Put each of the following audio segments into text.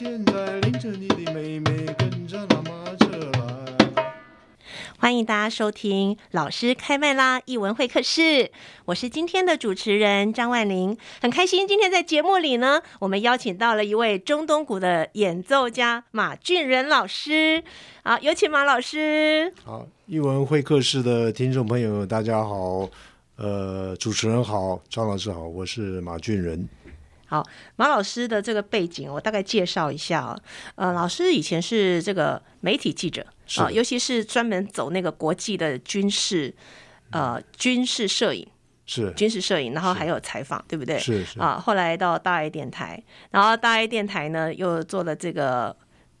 现在领着你的妹妹跟着妈妈欢迎大家。收听老师开麦啦！艺文会客室，我是今天的主持人张万玲，很开心今天在节目里呢，我们邀请到了一位中东鼓的演奏家马俊仁老师。好，有请马老师。好，艺文会客室的听众朋友，大家好。呃，主持人好，张老师好，我是马俊仁。好，马老师的这个背景，我大概介绍一下啊。呃，老师以前是这个媒体记者。啊、呃，尤其是专门走那个国际的军事，呃，军事摄影是军事摄影，然后还有采访，对不对？是是啊，后来到大爱电台，然后大爱电台呢又做了这个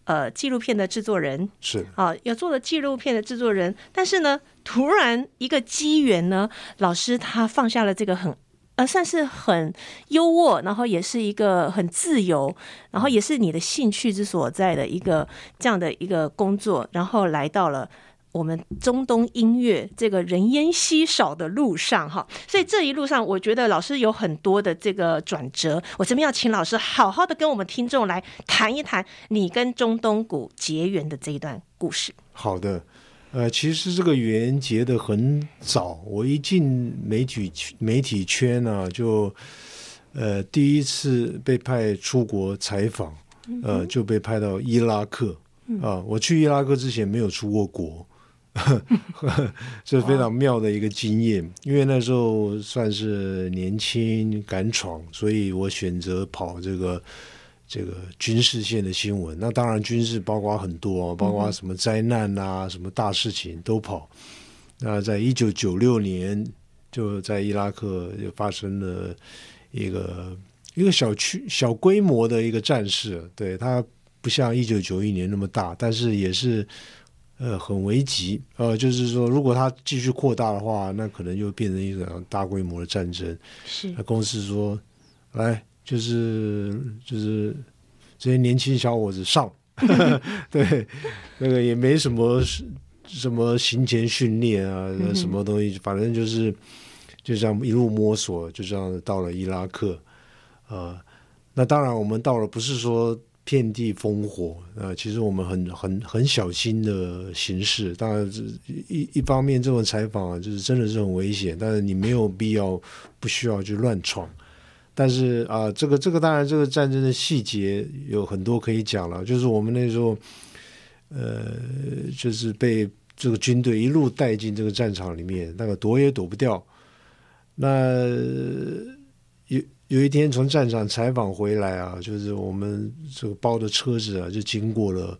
呃纪录片的制作人，是啊，又做了纪录片的制作人，但是呢，突然一个机缘呢，老师他放下了这个很。呃，算是很优渥，然后也是一个很自由，然后也是你的兴趣之所在的一个这样的一个工作，然后来到了我们中东音乐这个人烟稀少的路上哈。所以这一路上，我觉得老师有很多的这个转折。我这边要请老师好好的跟我们听众来谈一谈你跟中东鼓结缘的这一段故事。好的。呃，其实这个缘结的很早，我一进媒体媒体圈呢、啊，就呃第一次被派出国采访，呃就被派到伊拉克啊、呃。我去伊拉克之前没有出过国，这是非常妙的一个经验，因为那时候算是年轻敢闯，所以我选择跑这个。这个军事线的新闻，那当然军事包括很多，包括什么灾难啊，嗯、什么大事情都跑。那在一九九六年，就在伊拉克就发生了一个一个小区小规模的一个战事，对，它不像一九九一年那么大，但是也是呃很危急，呃，就是说如果它继续扩大的话，那可能就变成一场大规模的战争。是，那公司说来。就是就是这些年轻小伙子上，对，那个也没什么什么行前训练啊，什么东西，反正就是就这样一路摸索，就这样到了伊拉克啊、呃。那当然，我们到了不是说遍地烽火啊、呃，其实我们很很很小心的行事。当然，一一方面这种采访啊，就是真的是很危险，但是你没有必要不需要去乱闯。但是啊、这个这个当然，这个战争的细节有很多可以讲了。就是我们那时候，呃，就是被这个军队一路带进这个战场里面，那个躲也躲不掉。那有有一天从战场采访回来啊，就是我们这个包的车子啊，就经过了。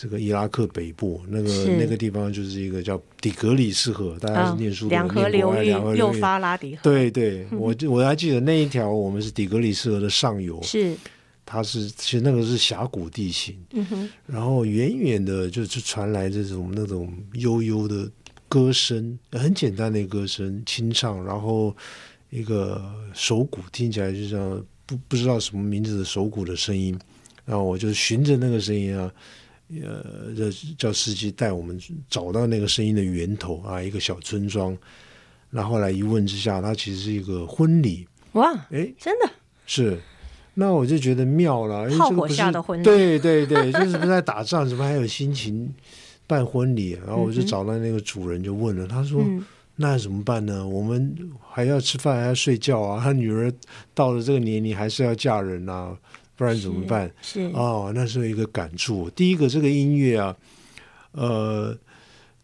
这个伊拉克北部那个那个地方就是一个叫底格里斯河，大家是念书的，两河流域，幼发拉底河。对对，我我还记得那一条，我们是底格里斯河的上游，是，它是其实那个是峡谷地形，嗯哼，然后远远的就就传来这种那种悠悠的歌声，很简单的歌声，清唱，然后一个手鼓听起来就像不不知道什么名字的手鼓的声音。然后我就循着那个声音啊，呃，叫司机带我们找到那个声音的源头啊，一个小村庄。那后来一问之下，它其实是一个婚礼。哇，哎，真的是。那我就觉得妙了，炮火下的婚礼，对对对，就是在打仗，怎么还有心情办婚礼？然后我就找到那个主人，就问了，他说：“嗯、那怎么办呢？我们还要吃饭，还要睡觉啊。他女儿到了这个年龄，还是要嫁人啊，不然怎么办？”是，是哦，那是一个感触。第一个，这个音乐啊，呃，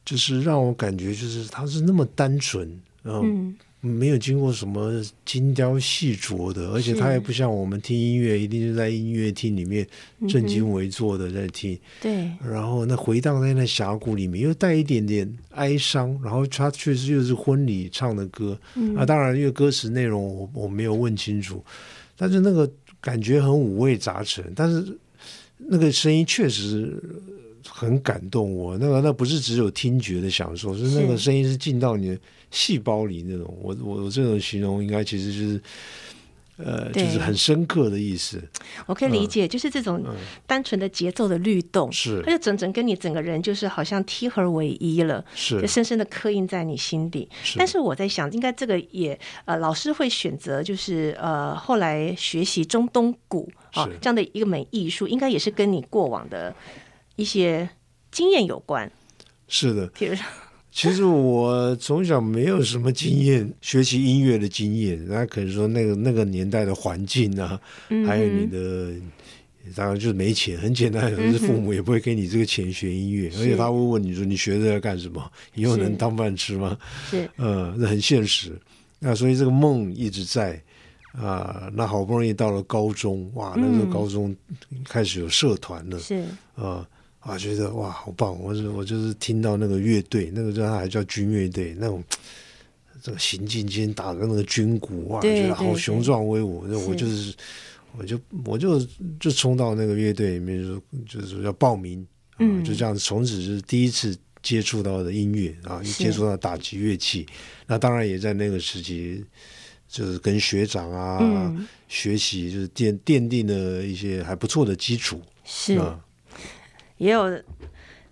就是让我感觉，就是它是那么单纯，嗯。没有经过什么精雕细琢的，而且它也不像我们听音乐，一定是在音乐厅里面正襟危坐的在听。对。然后那回荡在那峡谷里面，又带一点点哀伤。然后它确实又是婚礼唱的歌。嗯。啊，当然，因为歌词内容我我没有问清楚，但是那个感觉很五味杂陈。但是那个声音确实很感动我。那个那不是只有听觉的享受，是那个声音是进到你的。细胞里那种，我我我这种形容应该其实就是，呃，就是很深刻的意思。我可以理解，嗯、就是这种单纯的节奏的律动，是它就整整跟你整个人就是好像贴合为一了，是就深深的刻印在你心底。是但是我在想，应该这个也呃，老师会选择就是呃，后来学习中东鼓啊、哦、这样的一个美艺术，应该也是跟你过往的一些经验有关。是的，比如说。其实我从小没有什么经验，学习音乐的经验。那可能说那个那个年代的环境啊，还有你的，当然就是没钱。很简单，可是父母也不会给你这个钱学音乐，而且他会问你说：“你学这个干什么？以后能当饭吃吗？”是，呃，那很现实。那所以这个梦一直在啊。那好不容易到了高中，哇，那时候高中开始有社团了，是啊。啊，觉得哇，好棒！我是我就是听到那个乐队，那个叫还叫军乐队，那种这个行进间打的那个军鼓，哇，觉得好雄壮威武。那我就是，我就我就就冲到那个乐队里面，就说就是要报名，嗯，就这样，从此就是第一次接触到的音乐啊，接触到打击乐器。那当然也在那个时期，就是跟学长啊、嗯、学习，就是奠奠定了一些还不错的基础，是啊。也有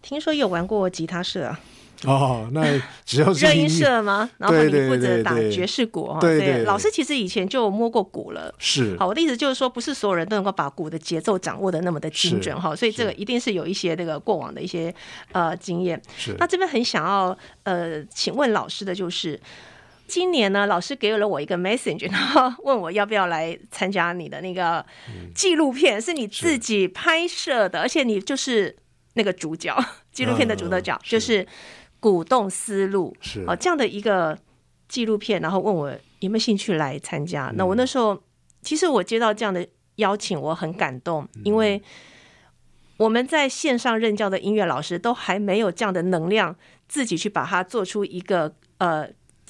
听说有玩过吉他社啊？哦，那只要是 热音社吗？然后你负责打爵士鼓哈。对对，老师其实以前就摸过鼓了。是。好，我的意思就是说，不是所有人都能够把鼓的节奏掌握的那么的精准哈，所以这个一定是有一些那个过往的一些呃经验。是。那这边很想要呃，请问老师的就是，今年呢，老师给了我一个 message，然后问我要不要来参加你的那个纪录片，是你自己拍摄的，而且你就是。那个主角，纪录片的主角、嗯、就是鼓动思路，是。哦，这样的一个纪录片，然后问我有没有兴趣来参加。嗯、那我那时候其实我接到这样的邀请，我很感动，嗯、因为我们在线上任教的音乐老师都还没有这样的能量，自己去把它做出一个呃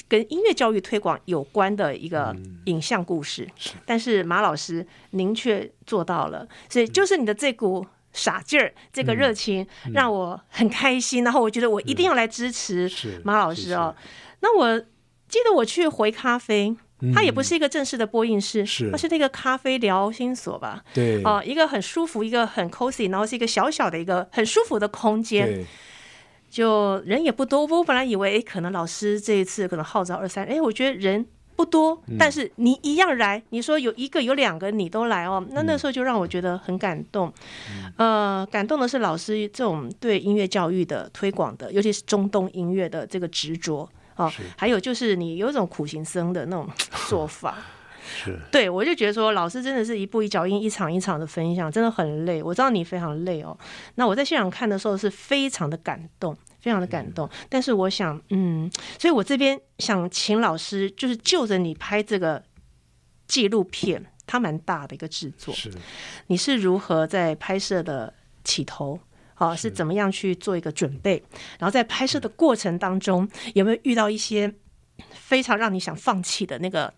跟音乐教育推广有关的一个影像故事。嗯、是。但是马老师您却做到了，所以就是你的这股。傻劲儿，这个热情让我很开心，然后我觉得我一定要来支持马老师哦。那我记得我去回咖啡，嗯、它也不是一个正式的播映室，是。它是那个咖啡聊心所吧？对，哦、呃，一个很舒服，一个很 cozy，然后是一个小小的一个很舒服的空间，对就人也不多。我本来以为，可能老师这一次可能号召二三，哎，我觉得人。不多，但是你一样来。嗯、你说有一个、有两个，你都来哦。那那时候就让我觉得很感动。嗯、呃，感动的是老师这种对音乐教育的推广的，尤其是中东音乐的这个执着啊。还有就是你有一种苦行僧的那种做法。是。对，我就觉得说，老师真的是一步一脚印、一场一场的分享，真的很累。我知道你非常累哦。那我在现场看的时候是非常的感动。非常的感动，但是我想，嗯，所以我这边想请老师，就是就着你拍这个纪录片，它蛮大的一个制作，是，你是如何在拍摄的起头，啊，是怎么样去做一个准备，然后在拍摄的过程当中，有没有遇到一些非常让你想放弃的那个？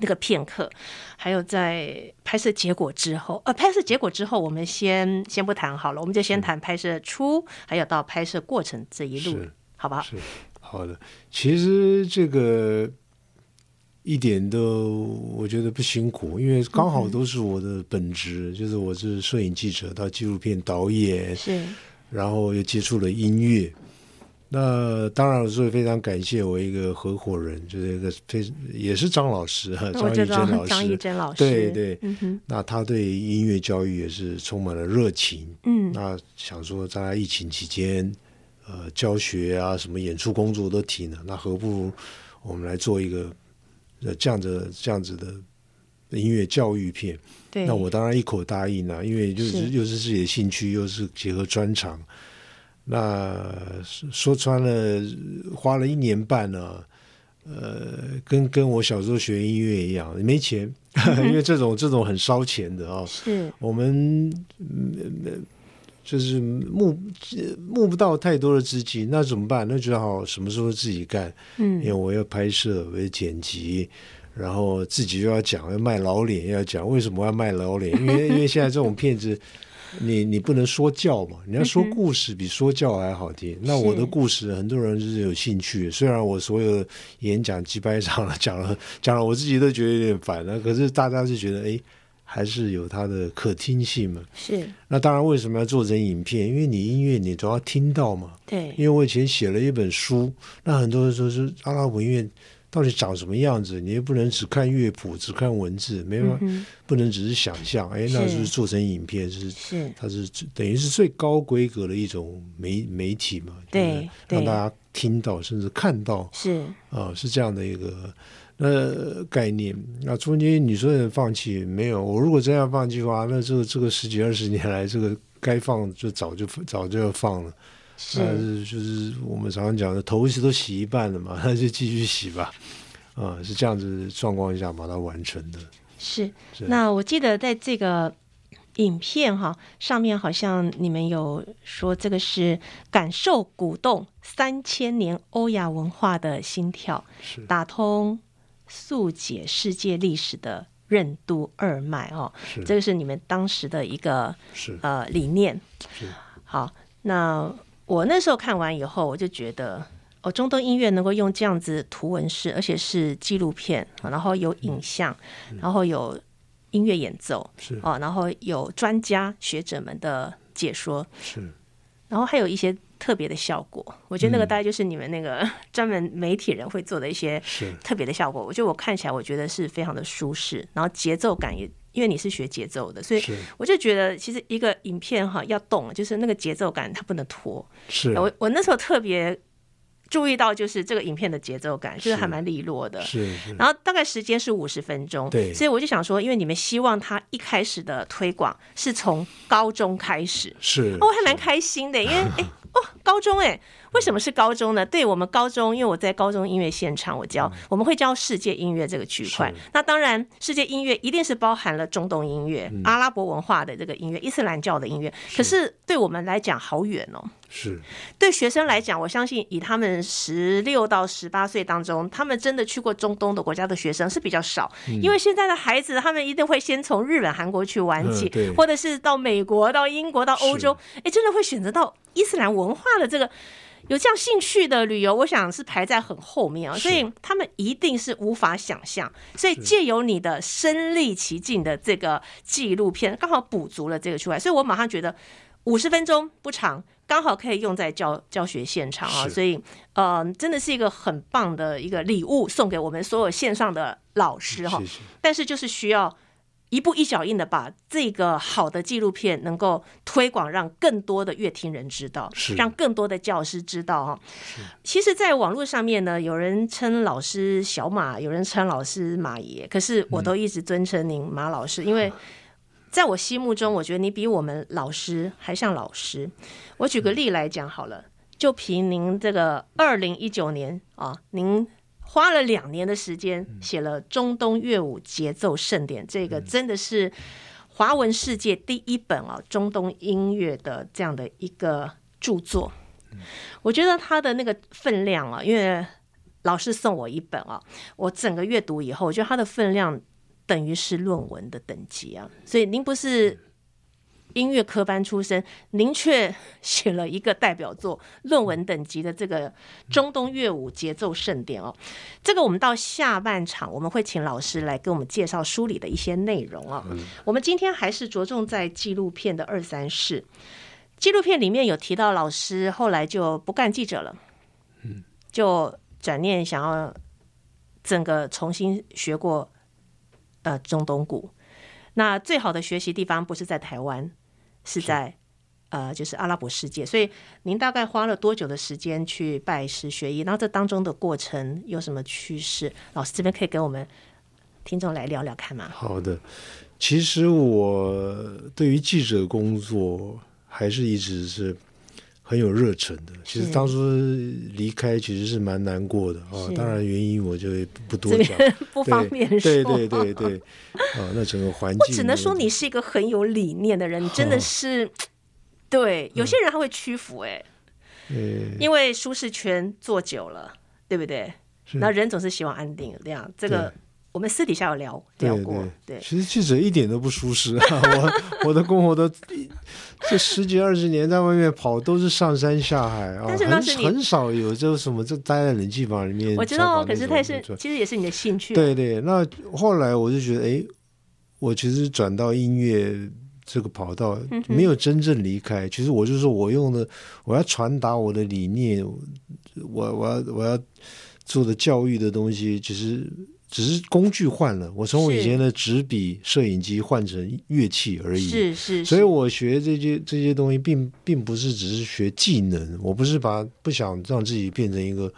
那个片刻，还有在拍摄结果之后，呃，拍摄结果之后，我们先先不谈好了，我们就先谈拍摄初，还有到拍摄过程这一路，好不好？是好的。其实这个一点都我觉得不辛苦，因为刚好都是我的本职，嗯、就是我是摄影记者到纪录片导演，是，然后又接触了音乐。那当然，我是非常感谢我一个合伙人，就是一个非也是张老师哈，张艺珍老师，张艺珍老师，对对，嗯，那他对音乐教育也是充满了热情，嗯，那想说在疫情期间，呃，教学啊，什么演出工作都停了，那何不如我们来做一个呃这样子这样子的音乐教育片？对，那我当然一口答应了，因为就是，是又是自己的兴趣，又是结合专长。那说穿了，花了一年半呢，呃，跟跟我小时候学音乐一样，没钱，因为这种这种很烧钱的啊、哦。是，我们就是募募不到太多的资金，那怎么办？那只好什么时候自己干？嗯，因为我要拍摄，我要剪辑，然后自己又要讲，要卖老脸，要讲为什么要卖老脸？因为因为现在这种骗子。你你不能说教嘛？你要说故事比说教还好听。嗯、那我的故事很多人是有兴趣，虽然我所有演讲几百场了，讲了讲了，我自己都觉得有点烦了。可是大家是觉得，哎，还是有它的可听性嘛。是。那当然，为什么要做成影片？因为你音乐你都要听到嘛。对。因为我以前写了一本书，那很多人说是阿拉伯音乐。到底长什么样子？你也不能只看乐谱，只看文字，没办法，嗯、不能只是想象。哎，那是做成影片是，是它是等于是最高规格的一种媒媒体嘛？对，让大家听到甚至看到，是啊、呃，是这样的一个那概念。那中间你说放弃没有？我如果真要放弃的话，那这个这个十几二十年来，这个该放就早就早就要放了。那是就是我们常常讲的，头一次都洗一半了嘛，那就继续洗吧。啊、嗯，是这样子状况下把它完成的。是，是。那我记得在这个影片哈上面，好像你们有说这个是感受鼓动三千年欧亚文化的心跳，是打通速解世界历史的任督二脉哦。是，这个是你们当时的一个是呃理念。是。好，那。我那时候看完以后，我就觉得哦，中东音乐能够用这样子图文式，而且是纪录片，然后有影像，嗯、然后有音乐演奏，是哦，然后有专家学者们的解说，是，然后还有一些特别的效果。我觉得那个大概就是你们那个 专门媒体人会做的一些特别的效果。我觉得我看起来，我觉得是非常的舒适，然后节奏感也。因为你是学节奏的，所以我就觉得其实一个影片哈要动，就是那个节奏感它不能拖。是，我我那时候特别注意到，就是这个影片的节奏感，就是还蛮利落的。是，是。然后大概时间是五十分钟，对。所以我就想说，因为你们希望他一开始的推广是从高中开始，是，我还蛮开心的，因为哎。哦，高中哎，为什么是高中呢？对我们高中，因为我在高中音乐现场，我教我们会教世界音乐这个区块。那当然，世界音乐一定是包含了中东音乐、阿拉伯文化的这个音乐、伊斯兰教的音乐。可是对我们来讲，好远哦。是，对学生来讲，我相信以他们十六到十八岁当中，他们真的去过中东的国家的学生是比较少。因为现在的孩子，他们一定会先从日本、韩国去玩起，或者是到美国、到英国、到欧洲，哎，真的会选择到。伊斯兰文化的这个有这样兴趣的旅游，我想是排在很后面啊，所以他们一定是无法想象。所以借由你的身历其境的这个纪录片，刚好补足了这个出来。所以我马上觉得五十分钟不长，刚好可以用在教教学现场啊。所以，呃，真的是一个很棒的一个礼物，送给我们所有线上的老师哈。但是就是需要。一步一脚印的把这个好的纪录片能够推广，让更多的乐听人知道，让更多的教师知道哈。其实，在网络上面呢，有人称老师小马，有人称老师马爷，可是我都一直尊称您马老师，因为在我心目中，我觉得你比我们老师还像老师。我举个例来讲好了，就凭您这个二零一九年啊，您。花了两年的时间写了《中东乐舞节奏盛典》，这个真的是华文世界第一本啊中东音乐的这样的一个著作。我觉得它的那个分量啊，因为老师送我一本啊，我整个阅读以后，我觉得它的分量等于是论文的等级啊。所以您不是音乐科班出身，您却写了一个代表作，论文等级的这个中东乐舞节奏盛典哦。这个我们到下半场我们会请老师来给我们介绍书里的一些内容啊。我们今天还是着重在纪录片的二三事。纪录片里面有提到老师后来就不干记者了，就转念想要整个重新学过呃中东鼓。那最好的学习地方不是在台湾。是在，是呃，就是阿拉伯世界。所以您大概花了多久的时间去拜师学艺？然后这当中的过程有什么趋势？老师这边可以给我们听众来聊聊看吗？好的，其实我对于记者工作还是一直是。很有热忱的，其实当初离开其实是蛮难过的啊。当然原因我就不多讲，不方便说。对对对对，啊，那整个环境，我只能说你是一个很有理念的人，你真的是。对，有些人他会屈服，哎，因为舒适圈坐久了，对不对？那人总是希望安定，这样这个。我们私底下有聊聊过，对，对，对，其实记者一点都不舒适啊！我 我的工作都 这十几二十年在外面跑，都是上山下海啊，很很少有就什么就待在冷气房里面。我知道，可是他是其实也是你的兴趣。对对，那后来我就觉得，哎，我其实转到音乐这个跑道，没有真正离开。其实我就是我用的，我要传达我的理念，我我要我要做的教育的东西，其实。只是工具换了，我从我以前的纸笔、摄影机换成乐器而已。是是，是，所以我学这些这些东西并，并并不是只是学技能。我不是把不想让自己变成一个，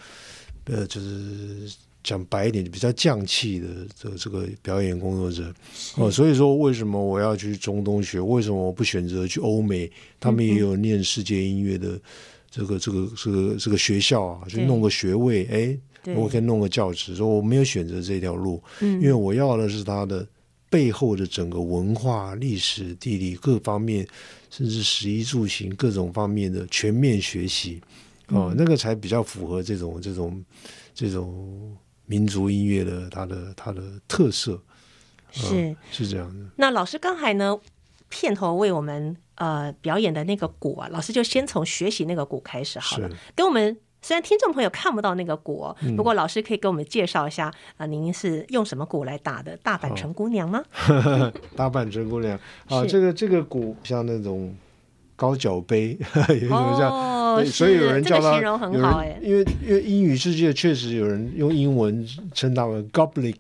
呃，就是讲白一点，比较匠气的这个这个表演工作者。哦，所以说为什么我要去中东学？为什么我不选择去欧美？他们也有念世界音乐的这个这个这个这个学校啊，去弄个学位，哎。我可以弄个教职，说我没有选择这条路，嗯，因为我要的是它的背后的整个文化、历史、地理各方面，甚至食衣住行各种方面的全面学习，哦，嗯，那个才比较符合这种这种这种民族音乐的它的它的特色，是，嗯，是这样的。那老师刚才呢，片头为我们呃表演的那个鼓啊，老师就先从学习那个鼓开始好了，跟我们。虽然听众朋友看不到那个鼓，不过老师可以给我们介绍一下啊，您是用什么鼓来打的？大阪城姑娘吗？大阪城姑娘啊，这个这个鼓像那种高脚杯，有什么叫？哦，所以有人叫它，形容很好哎。因为因为英语世界确实有人用英文称它为 goblet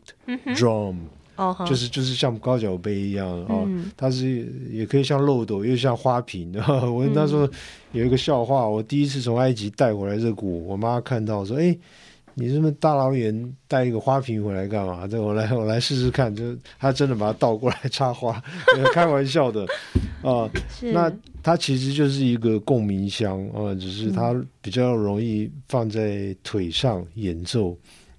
drum。哦，就是就是像高脚杯一样哦，它是也可以像漏斗，又像花瓶。我那时候有一个笑话，我第一次从埃及带回来这鼓，我妈看到说：“哎，你这么大老远带一个花瓶回来干嘛？”这我来我来试试看，就她真的把它倒过来插花，开玩笑的啊。那它其实就是一个共鸣箱啊，只是它比较容易放在腿上演奏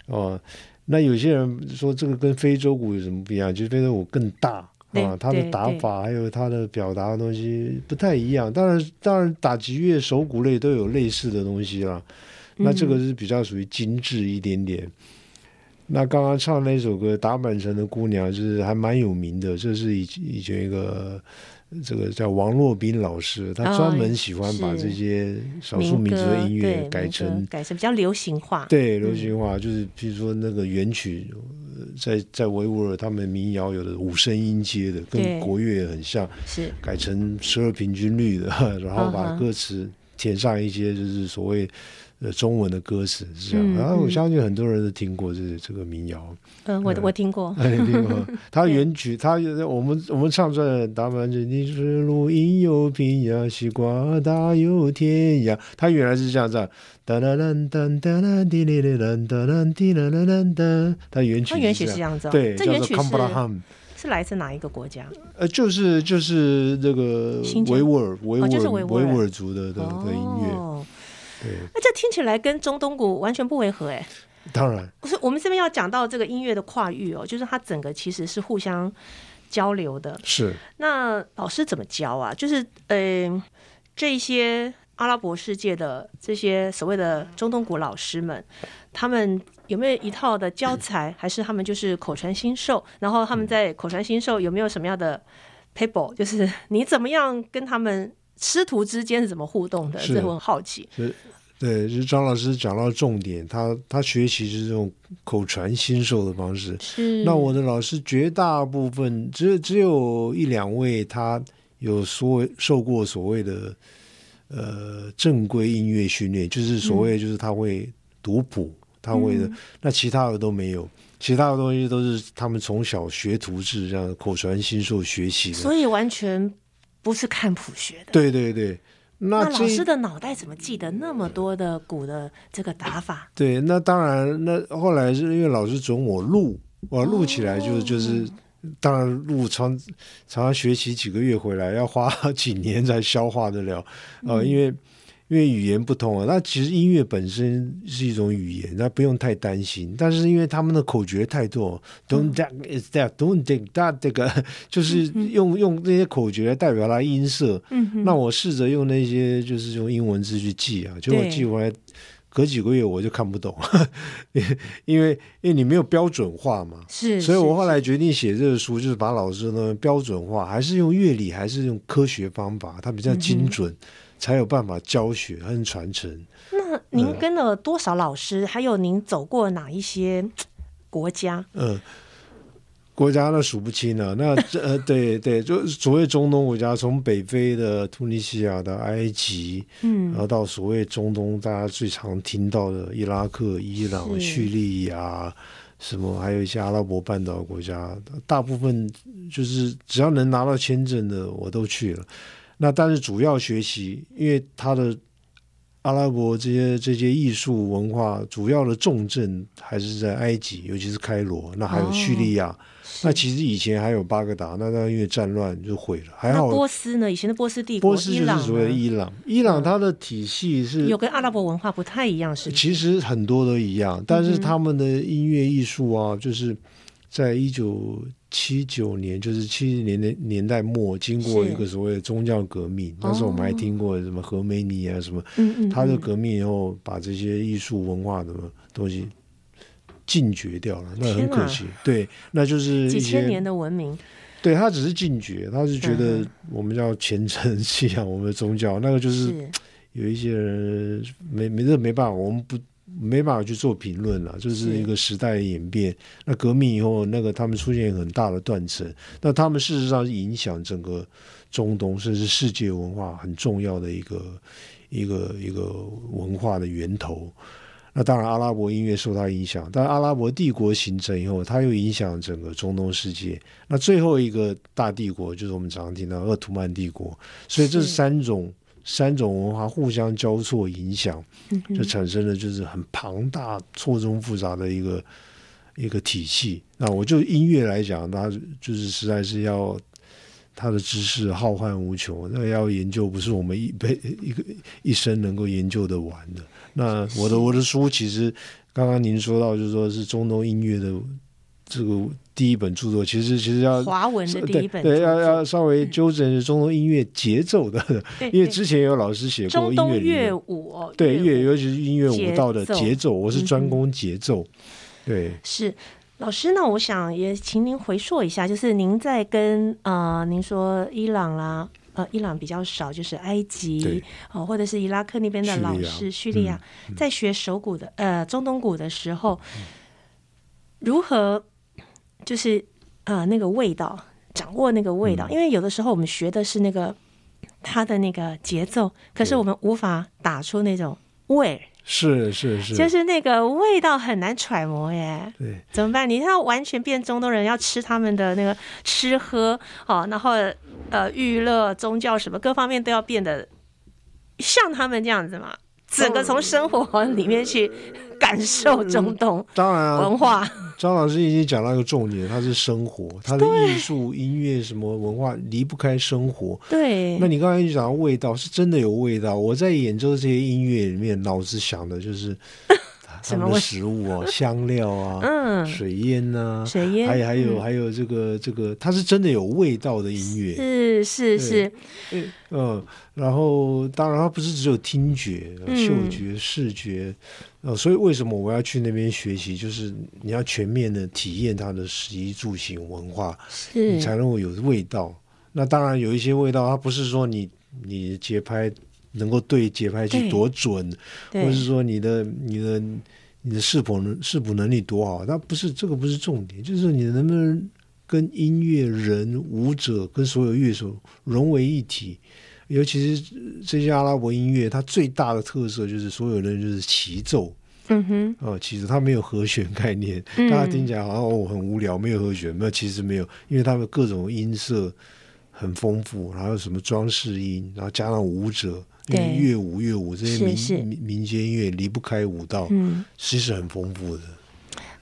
啊。那有些人说这个跟非洲鼓有什么不一样？就是非洲鼓更大啊，它的打法还有它的表达的东西不太一样。当然，当然打击乐、手鼓类都有类似的东西啦。那这个是比较属于精致一点点。嗯、那刚刚唱那首歌《大阪城的姑娘》就是还蛮有名的，这是以以前一个。这个叫王洛宾老师，他专门喜欢把这些少数民族的音乐改成改成比较流行化。对，流行化就是比如说那个原曲，在在维吾尔他们民谣有的五声音阶的，跟国乐很像，是。改成十二平均律的，然后把歌词填上一些就是所谓。呃，中文的歌词是这样，然、嗯、后我相信很多人都听过这这个民谣。嗯，我我听过，哎、听过。他原曲，他我们我们唱出来的大阪城的是路，阴有平呀，西瓜大有甜呀。他原来是这样子，哒啦啦哒哒啦滴哩哩啦哒啦滴啦啦啦哒。他原曲，他原曲是这样子，对，这原曲是是，是来自哪一个国家？呃，就是就是这个维吾尔维吾尔维吾尔族的的的音乐。那这听起来跟中东鼓完全不违和哎。当然，不是我们这边要讲到这个音乐的跨域哦，就是它整个其实是互相交流的。是。那老师怎么教啊？就是呃，这些阿拉伯世界的这些所谓的中东鼓老师们，他们有没有一套的教材，还是他们就是口传心授？然后他们在口传心授有没有什么样的 people，就是你怎么样跟他们师徒之间是怎么互动的？这我很好奇。对，就是张老师讲到重点，他他学习是这种口传心授的方式。是。那我的老师绝大部分只只有一两位，他有所受过所谓的呃正规音乐训练，就是所谓就是他会读谱，嗯、他会的。那其他的都没有，其他的东西都是他们从小学徒制这样口传心授学习的。所以完全不是看谱学的。对对对。那，那老师的脑袋怎么记得那么多的鼓的这个打法？对，那当然，那后来是因为老师准我录，我录起来就、哦、就是，当然录常常常学习几个月回来，要花几年才消化得了，呃，因为。因为语言不通啊，那其实音乐本身是一种语言，那不用太担心。但是因为他们的口诀太多，don't that is that，don't think that 这个 就是用用那些口诀来代表它音色。嗯，那我试着用那些就是用英文字去记啊，结果记回来隔几个月我就看不懂，因为因为你没有标准化嘛。是，所以我后来决定写这个书，就是把老师呢标准化，还是用乐理，还是用科学方法，它比较精准。嗯才有办法教学和传承。那您跟了多少老师？嗯、还有您走过哪一些国家？嗯，国家那数不清了。那呃，对 对，就所谓中东国家，从北非的突尼西亚到埃及，嗯，然后到所谓中东大家最常听到的伊拉克、伊朗、叙利亚，什么还有一些阿拉伯半岛国家，大部分就是只要能拿到签证的，我都去了。那但是主要学习，因为他的阿拉伯这些这些艺术文化主要的重镇还是在埃及，尤其是开罗。那还有叙利亚。哦、那其实以前还有巴格达，那那因为战乱就毁了。还好。波斯呢？以前的波斯帝国，波斯就是所谓的伊朗。伊朗它的体系是、嗯、有跟阿拉伯文化不太一样，是？其实很多都一样，但是他们的音乐艺术啊，就是在一九。七九年就是七十年的年代末，经过一个所谓的宗教革命，那时候我们还听过什么何梅尼啊什么，嗯嗯，他的革命以后把这些艺术文化的东西禁绝掉了，那很可惜。对，那就是几千年的文明，对他只是禁绝，他是觉得我们要虔诚信仰我们的宗教，那个就是。有一些人没没这没办法，我们不。没办法去做评论了，就是一个时代的演变。那革命以后，那个他们出现很大的断层，那他们事实上是影响整个中东甚至世界文化很重要的一个一个一个文化的源头。那当然，阿拉伯音乐受它影响，但阿拉伯帝国形成以后，它又影响整个中东世界。那最后一个大帝国就是我们常常听到鄂图曼帝国。所以这三种。三种文化互相交错影响，就产生了就是很庞大、错综复杂的一个一个体系。那我就音乐来讲，它就是实在是要它的知识浩瀚无穷，那要研究不是我们一辈 一个一生能够研究的完的。那我的我的书其实刚刚您说到，就是说是中东音乐的这个。第一本著作其实其实要华文的第一本对，对要要稍微纠正是中东音乐节奏的，对因为之前有老师写过音乐乐舞，对乐尤其是音乐舞蹈的节奏，我是专攻节奏。嗯、对，是。老师，那我想也请您回溯一下，就是您在跟呃，您说伊朗啦，呃，伊朗比较少，就是埃及哦、呃，或者是伊拉克那边的老师，叙利亚、嗯、在学手鼓的呃中东鼓的时候，嗯、如何？就是啊、呃，那个味道，掌握那个味道，嗯、因为有的时候我们学的是那个它的那个节奏，可是我们无法打出那种味。是是是，就是那个味道很难揣摩耶。对，怎么办？你要完全变中东人，要吃他们的那个吃喝哦，然后呃，娱乐、宗教什么各方面都要变得像他们这样子嘛。整个从生活里面去感受中东，当然文化。张老师已经讲到一个重点，它是生活，它的艺术、音乐什么文化离不开生活。对，那你刚才就讲到味道，是真的有味道。我在演奏这些音乐里面，脑子想的就是。什么食物啊，香料啊，嗯，水烟呐，水烟，还有还有还有这个这个，它是真的有味道的音乐，是是是，嗯，然后当然它不是只有听觉、嗅觉、视觉，呃，所以为什么我要去那边学习？就是你要全面的体验它的食衣住行文化，是，你才能够有味道。那当然有一些味道，它不是说你你节拍能够对节拍器多准，或者是说你的你的你的视谱能视谱能力多好，那不是这个不是重点，就是你能不能跟音乐人、舞者跟所有乐手融为一体。尤其是这些阿拉伯音乐，它最大的特色就是所有人就是齐奏。嗯哼，哦，其实它没有和弦概念，大家听起来好像哦很无聊，没有和弦，没有，其实没有，因为他们各种音色很丰富，然后什么装饰音，然后加上舞者，因为乐舞乐舞这些民民民间音乐离不开舞蹈，嗯，其实很丰富的。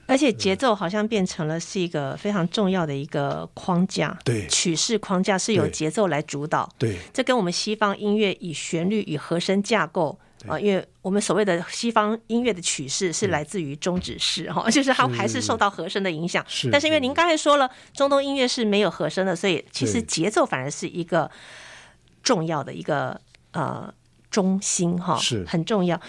而且节奏好像变成了是一个非常重要的一个框架，对，曲式框架是由节奏来主导，对，这跟我们西方音乐以旋律与和声架构啊，因为我们所谓的西方音乐的曲式是来自于终止式哈，就是它还是受到和声的影响，是。但是因为您刚才说了，中东音乐是没有和声的，所以其实节奏反而是一个重要的一个呃中心哈，是很重要。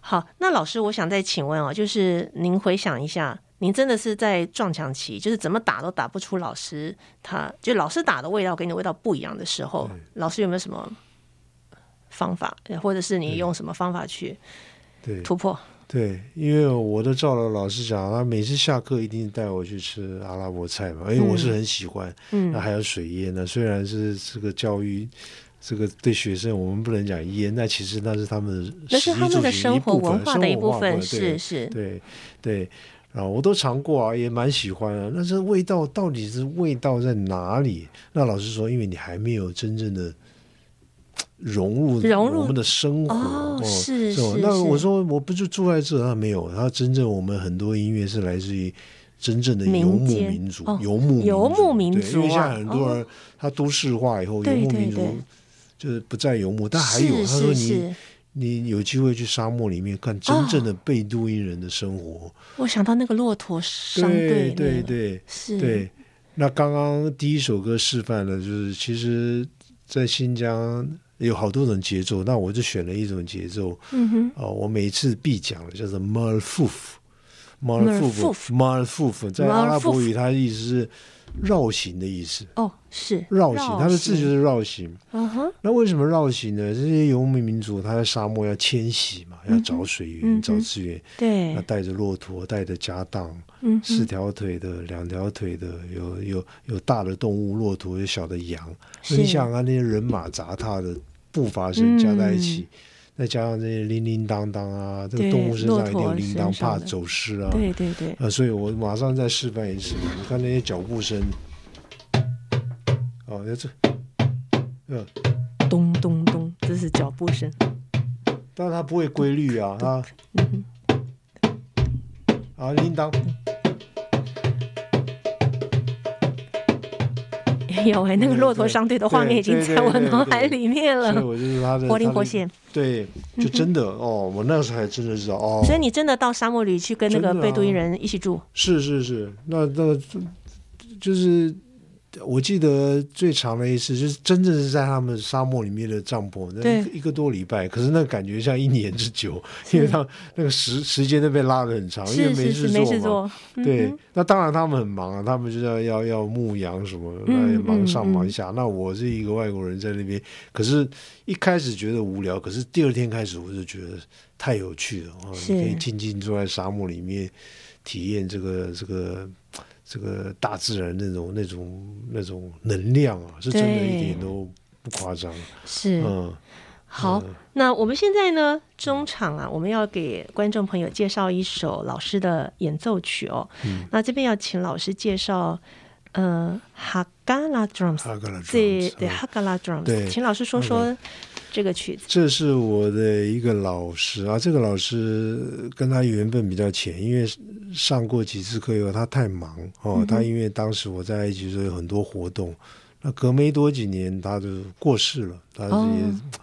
好，那老师，我想再请问哦，就是您回想一下。您真的是在撞墙期，就是怎么打都打不出老师，他就老师打的味道跟你的味道不一样的时候，老师有没有什么方法，或者是你用什么方法去突破？对，对，因为我都照了老师讲，他每次下课一定带我去吃阿拉伯菜嘛，因为我是很喜欢。嗯，那还有水烟呢，虽然是这个教育，这个对学生我们不能讲烟，那其实那是他们那是他们的生活文化的一部分，是是，对对。啊，我都尝过啊，也蛮喜欢啊。那这味道到底是味道在哪里？那老师说，因为你还没有真正的融入融入我们的生活，是，是。那我说，我不就住在这？他没有，他真正我们很多音乐是来自于真正的游牧民族，游牧游牧民族。因为现在很多人他都市化以后，游牧民族就是不再游牧，但还有他说你。你有机会去沙漠里面看真正的贝都因人的生活。哦、我想到那个骆驼商队，对对对，是。对，那刚刚第一首歌示范了，就是其实，在新疆有好多种节奏，那我就选了一种节奏。嗯哼。哦，我每次必讲的叫做 Malfouf，Malfouf，Malfouf，在阿拉伯语它的意思是。绕行的意思哦，是绕行，它的字就是绕行。嗯哼，那为什么绕行呢？这些游牧民族，他在沙漠要迁徙嘛，要找水源、找资源。对，那带着骆驼，带着家当，嗯，四条腿的、两条腿的，有有有大的动物，骆驼有小的羊。你想啊，那些人马杂踏的步伐声加在一起。再加上这些铃铃当当啊，这个动物身上一定有铃铛，怕走失啊。对对对。呃，所以我马上再示范一次。你看那些脚步声，哦，要这，嗯，咚咚咚，这是脚步声。但是它不会规律啊，它，嗯，啊，铃铛。有哎，那个骆驼商队的画面已经在我脑海里面了。所以我就是他的活灵活现。对，就真的哦，我那时候还真的知道哦。所以你真的到沙漠里去跟那个贝都因人一起住？是是是，那那就是。我记得最长的一次，就是真正是在他们沙漠里面的帐篷，那一个多礼拜，可是那感觉像一年之久，因为他那个时时间都被拉得很长，因为没事做嘛。是是做嗯、对，那当然他们很忙啊，他们就要要要牧羊什么，那也忙上忙下。嗯嗯嗯、那我是一个外国人在那边，可是一开始觉得无聊，可是第二天开始我就觉得太有趣了啊！你可以静静坐在沙漠里面，体验这个这个。这个大自然那种那种那种能量啊，是真的一点都不夸张。是，嗯，好，嗯、那我们现在呢，中场啊，我们要给观众朋友介绍一首老师的演奏曲哦。嗯、那这边要请老师介绍，呃，哈嘎拉 drums，对对，哈嘎拉 drums，对，请老师说说。这个曲子，这是我的一个老师啊。这个老师跟他缘分比较浅，因为上过几次课以后，他太忙哦。嗯、他因为当时我在埃及，所以有很多活动。那隔没多几年，他就过世了。他也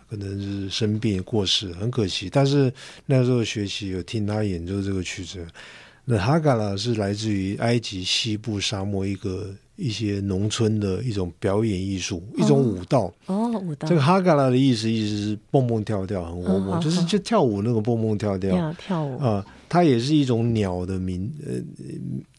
可能是生病过世，哦、很可惜。但是那时候学习有听他演奏这个曲子。那哈嘎拉是来自于埃及西部沙漠一个。一些农村的一种表演艺术，一种舞蹈。哦，舞蹈。这个哈嘎拉的意思意思是蹦蹦跳跳，很活泼，就是就跳舞那个蹦蹦跳跳。跳舞啊，它也是一种鸟的名，呃，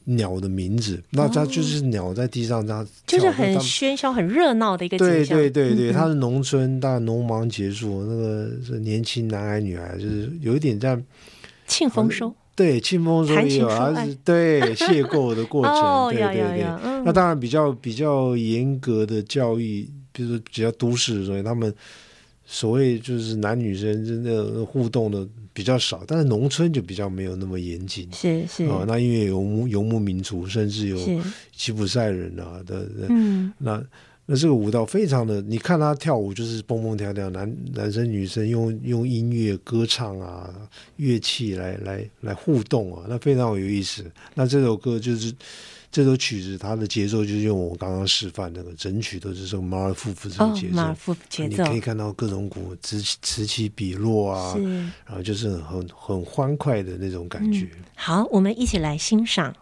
鸟的名字。那它就是鸟在地上，它就是很喧嚣、很热闹的一个景象。对对对对，它是农村，但农忙结束，那个是年轻男孩女孩，就是有一点在庆丰收。对，庆丰收也有，还是对邂逅的过程。哦、对对对，嗯、那当然比较比较严格的教育，比如说比较都市，的东西他们所谓就是男女生真的互动的。比较少，但是农村就比较没有那么严谨。是是啊，那因为游牧游牧民族，甚至有吉普赛人啊的，嗯，那那这个舞蹈非常的，你看他跳舞就是蹦蹦跳跳，男男生女生用用音乐歌唱啊，乐器来来来互动啊，那非常有意思。那这首歌就是。这首曲子，它的节奏就是用我刚刚示范那个整曲都是这种马尔夫夫这种节奏，马尔复夫节奏，你可以看到各种鼓此此起彼落啊，然后就是很很欢快的那种感觉。嗯。好，我们一起来欣赏。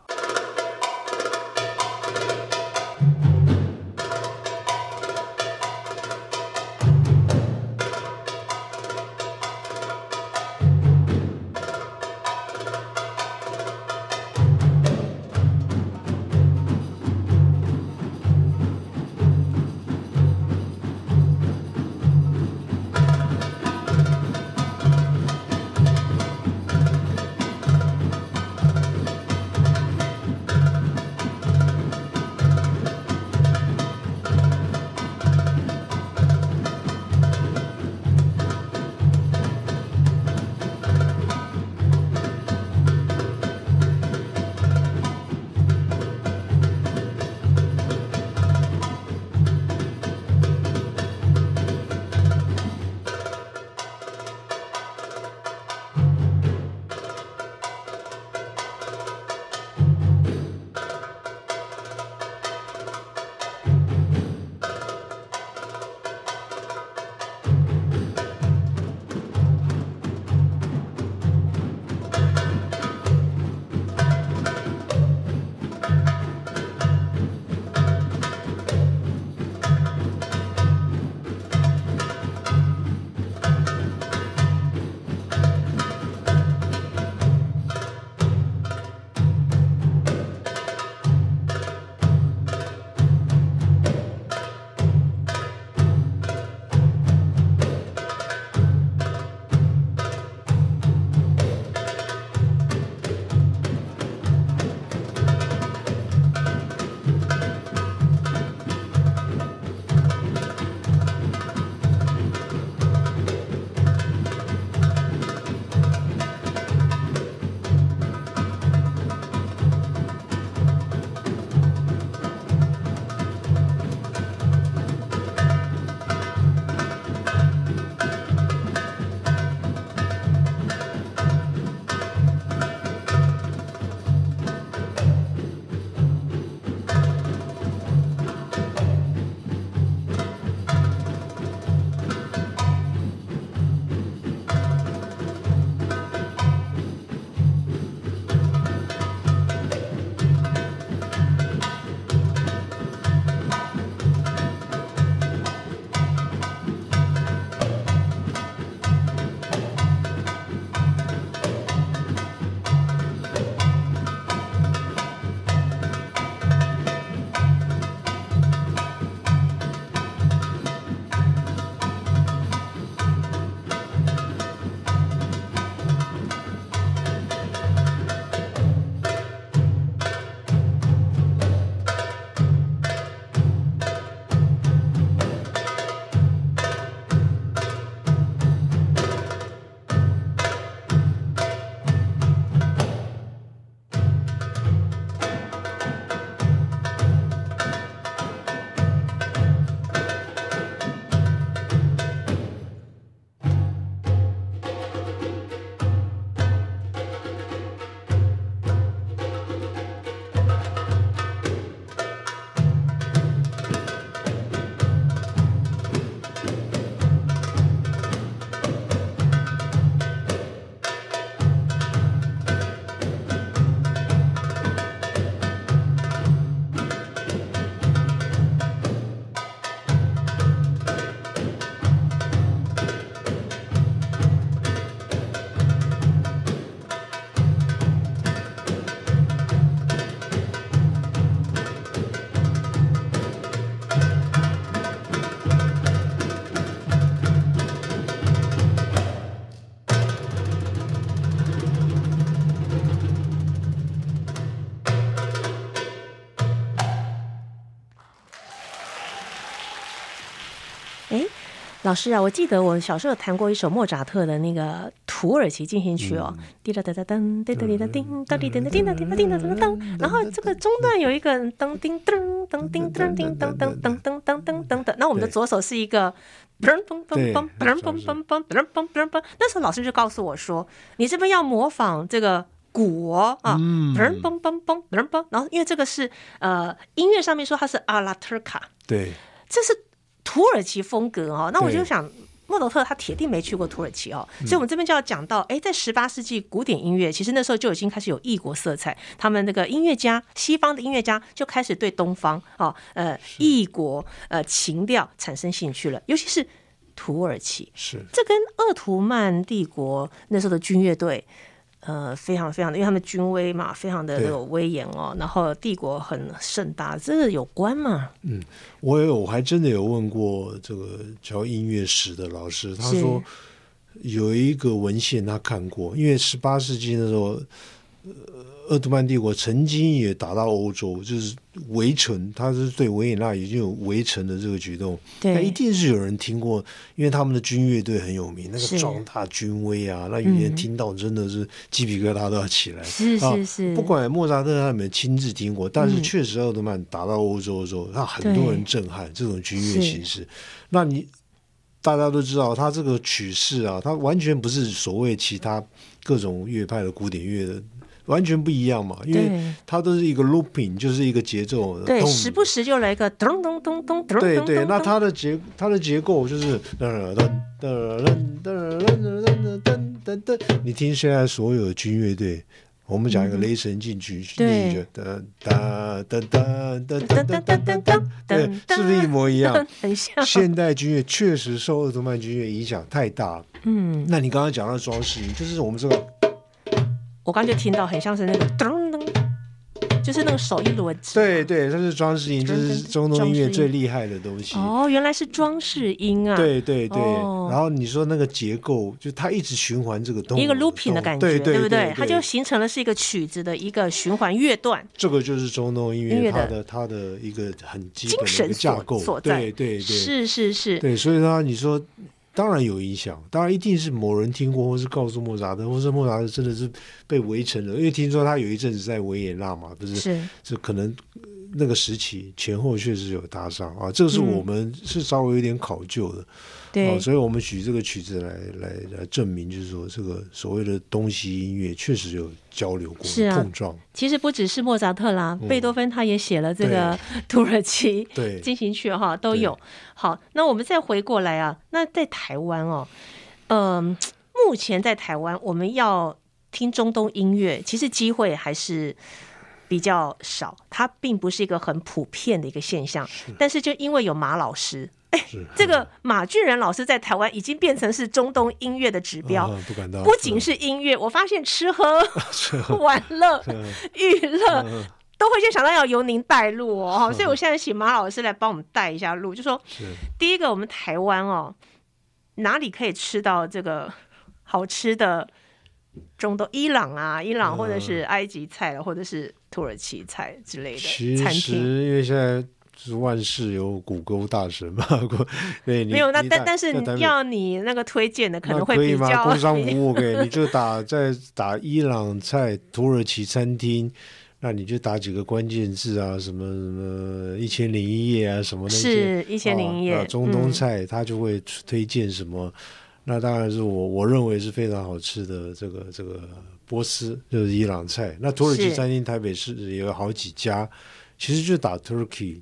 老师啊，我记得我小时候弹过一首莫扎特的那个土耳其进行曲哦，滴答答答噔，滴答滴答叮，答滴答答叮答滴答叮答噔噔，然后这个中段有一个噔叮噔噔叮噔叮噔噔噔噔噔噔噔噔，那我们的左手是一个嘣嘣嘣嘣嘣嘣嘣嘣嘣嘣嘣嘣，那时候老师就告诉我说，你这边要模仿这个。鼓啊，嘣嘣嘣嘣嘣嘣，然后因为这个是呃音乐上面说它是阿拉特卡，对，这是土耳其风格哦。那我就想莫扎特他铁定没去过土耳其哦，所以我们这边就要讲到，哎，在十八世纪古典音乐，其实那时候就已经开始有异国色彩，他们那个音乐家，西方的音乐家就开始对东方哦呃异国呃情调产生兴趣了，尤其是土耳其，是这跟鄂图曼帝国那时候的军乐队。呃，非常非常的，因为他们军威嘛，非常的有威严哦。然后帝国很盛大，这个有关嘛？嗯，我有，我还真的有问过这个教音乐史的老师，他说有一个文献他看过，因为十八世纪的时候，呃。鄂图曼帝国曾经也打到欧洲，就是围城，他是对维也纳已经有围城的这个举动。对，那一定是有人听过，因为他们的军乐队很有名，那个壮大军威啊，那有人听到真的是鸡皮疙瘩都要起来。是是是，不管莫扎特他有没有亲自听过，但是确实奥特曼打到欧洲的时候，他很多人震撼这种军乐形式。那你大家都知道，他这个曲式啊，他完全不是所谓其他各种乐派的古典乐的。完全不一样嘛，因为它都是一个 looping，就是一个节奏。对，时不时就来个咚咚咚咚咚。对对，那它的结它的结构就是噔噔噔噔噔噔噔噔噔。你听现在所有的军乐队，我们讲一个雷神进去，对，噔噔噔噔噔噔噔噔噔，对，是不是一模一样？很像。现代军乐确实受奥特曼军乐影响太大了。嗯，那你刚刚讲到装饰音，就是我们这个。我刚就听到很像是那个噔噔，就是那个手一轮。对对，它是装饰音，这是中东音乐最厉害的东西。哦，原来是装饰音啊！对对对，然后你说那个结构，就它一直循环这个东西，一个 looping 的感觉，对不对？它就形成了是一个曲子的一个循环乐段。这个就是中东音乐它的它的一个很基本的一个架构。对对对，是是是。对，所以说你说。当然有影响，当然一定是某人听过，或是告诉莫扎特，或是莫扎特真的是被围城了。因为听说他有一阵子在维也纳嘛，不是？是，是可能那个时期前后确实有搭上啊。这个是我们是稍微有点考究的。嗯对、哦，所以我们举这个曲子来来来证明，就是说这个所谓的东西音乐确实有交流过、是啊、碰撞。其实不只是莫扎特啦，嗯、贝多芬他也写了这个 土耳其进行曲哈，都有。好，那我们再回过来啊，那在台湾哦，嗯、呃，目前在台湾我们要听中东音乐，其实机会还是比较少，它并不是一个很普遍的一个现象。是但是就因为有马老师。哎，这个马俊仁老师在台湾已经变成是中东音乐的指标。不敢当，不仅是音乐，我发现吃喝 玩乐娱乐都会先想到要由您带路哦。所以我现在请马老师来帮我们带一下路，就说第一个，我们台湾哦，哪里可以吃到这个好吃的中东伊朗啊，伊朗或者是埃及菜了，或者是土耳其菜之类的餐厅？因为现在。是万事有谷歌大神嘛？对，没有那但但是你要你那个推荐的可能会比较工商 服务给你就打在打伊朗菜、土耳其餐厅，那你就打几个关键字啊，什么什么一千零一夜啊，什么那些是一千零一夜中东菜，他就会推荐什么。那当然是我我认为是非常好吃的这个这个波斯就是伊朗菜。那土耳其餐厅台北市也有好几家，其实就打 Turkey。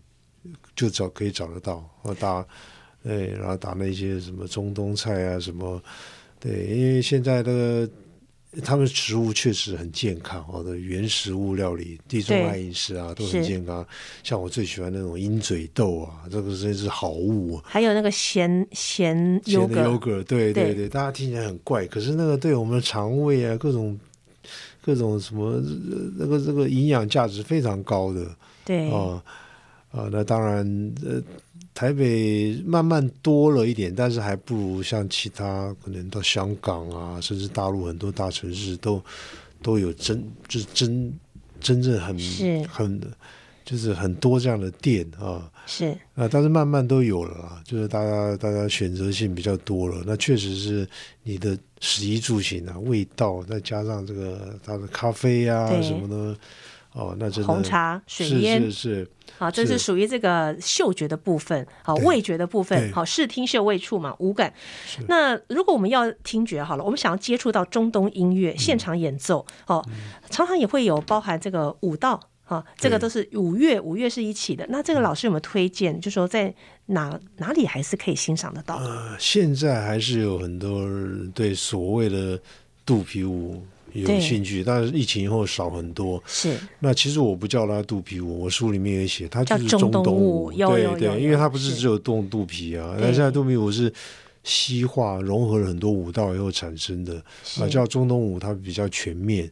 就找可以找得到，我打，对，然后打那些什么中东菜啊，什么，对，因为现在那个他们食物确实很健康，好的原食物料理，地中海饮食啊都很健康。像我最喜欢那种鹰嘴豆啊，这个真是好物啊。还有那个咸咸优格，优格，对对对，对大家听起来很怪，可是那个对我们的肠胃啊，各种各种什么那个这个营养价值非常高的，对啊。啊，那当然，呃，台北慢慢多了一点，但是还不如像其他可能到香港啊，甚至大陆很多大城市都都有真，就是真真正很很就是很多这样的店啊，是啊，但是慢慢都有了啦，就是大家大家选择性比较多了。那确实是你的食衣住行啊，味道再加上这个它的咖啡啊什么的，哦，那真的红茶、水烟。是是。是，好，这是属于这个嗅觉的部分，好，味觉的部分，好，视听嗅味触嘛，五感。那如果我们要听觉好了，我们想要接触到中东音乐现场演奏，哦，常常也会有包含这个舞蹈。啊，这个都是五月，五月是一起的。那这个老师有没有推荐？就是说在哪哪里还是可以欣赏得到？呃，现在还是有很多人对所谓的肚皮舞有兴趣，但是疫情以后少很多。是。那其实我不叫它肚皮舞，我书里面也写，它就是中东舞。对对，因为它不是只有动肚皮啊，但现在肚皮舞是西化融合了很多舞蹈以后产生的啊，叫中东舞，它比较全面。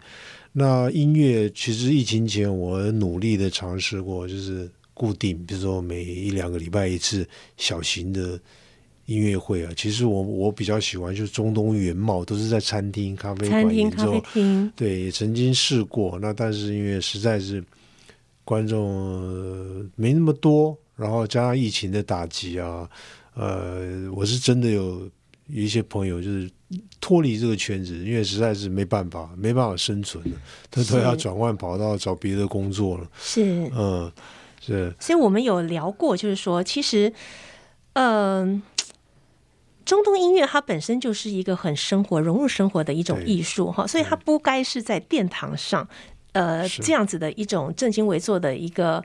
那音乐其实疫情前我努力的尝试过，就是固定，比如说每一两个礼拜一次小型的音乐会啊。其实我我比较喜欢就是中东原貌，都是在餐厅、咖啡馆演奏。厅。对，也曾经试过。那但是因为实在是观众没那么多，然后加上疫情的打击啊，呃，我是真的有。有一些朋友就是脱离这个圈子，因为实在是没办法，没办法生存了，他都要转换跑道找别的工作了。是，嗯，是。所以我们有聊过，就是说，其实，嗯、呃，中东音乐它本身就是一个很生活、融入生活的一种艺术哈，所以它不该是在殿堂上，呃，这样子的一种正襟危坐的一个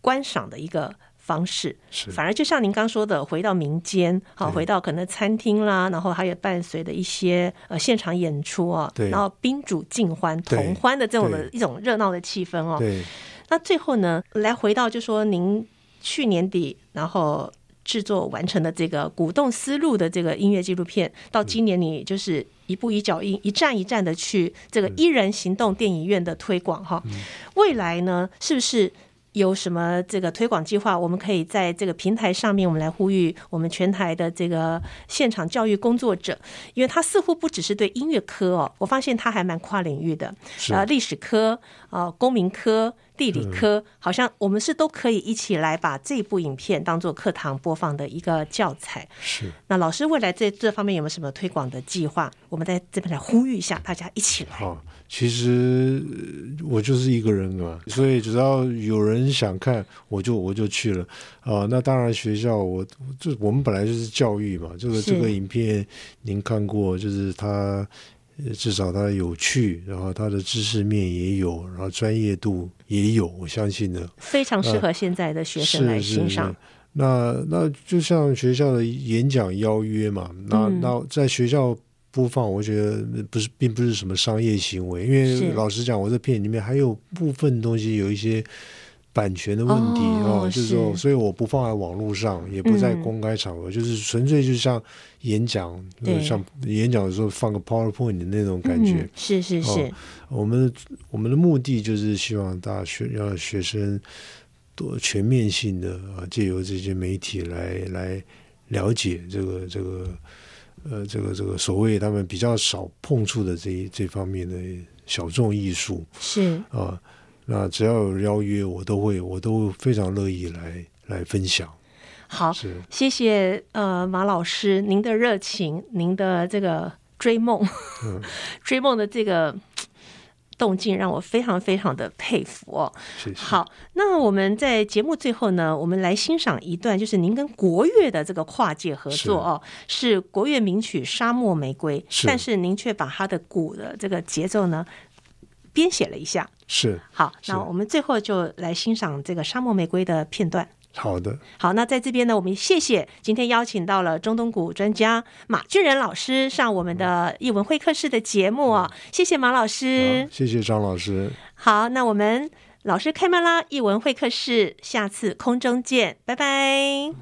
观赏的一个。方式。是，反而就像您刚说的，回到民间，好，回到可能餐厅啦，然后还有伴随的一些呃现场演出啊，对，然后宾主尽欢、同欢的这种的一种热闹的气氛哦。对，那最后呢，来回到就说您去年底然后制作完成的这个鼓动思路的这个音乐纪录片，到今年你就是一步一脚印、一站一站的去这个一人行动电影院的推广哈，未来呢是不是？有什么这个推广计划？我们可以在这个平台上面，我们来呼吁我们全台的这个现场教育工作者，因为他似乎不只是对音乐科哦，我发现他还蛮跨领域的，啊，历史科啊，公民科。地理科好像我们是都可以一起来把这部影片当做课堂播放的一个教材。是。那老师未来在这方面有没有什么推广的计划？我们在这边来呼吁一下，大家一起来。好，其实我就是一个人嘛，所以只要有人想看，我就我就去了啊。那当然，学校我就我们本来就是教育嘛，这个这个影片您看过，就是他。至少它有趣，然后它的知识面也有，然后专业度也有，我相信的非常适合现在的学生来欣赏。那那就像学校的演讲邀约嘛，那、嗯、那在学校播放，我觉得不是并不是什么商业行为，因为老实讲，我这片里面还有部分东西有一些。版权的问题啊、哦，就是说，所以我不放在网络上，也不在公开场合，嗯、就是纯粹就像演讲，像演讲的时候放个 PowerPoint 的那种感觉。嗯、是是是，哦、我们我们的目的就是希望大学让学生多全面性的啊，借由这些媒体来来了解这个这个呃这个这个所谓他们比较少碰触的这一这方面的小众艺术是啊。那只要有邀约，我都会，我都非常乐意来来分享。好，谢谢呃马老师，您的热情，您的这个追梦，嗯、追梦的这个动静，让我非常非常的佩服哦。谢谢。好，那我们在节目最后呢，我们来欣赏一段，就是您跟国乐的这个跨界合作哦，是，是国乐名曲《沙漠玫瑰》，但是您却把它的鼓的这个节奏呢编写了一下。是好，那我们最后就来欣赏这个《沙漠玫瑰》的片段。好的，好，那在这边呢，我们谢谢今天邀请到了中东股专家马俊仁老师上我们的译文会客室的节目啊、哦，谢谢马老师，谢谢张老师。好，那我们老师开麦啦，译文会客室，下次空中见，拜拜。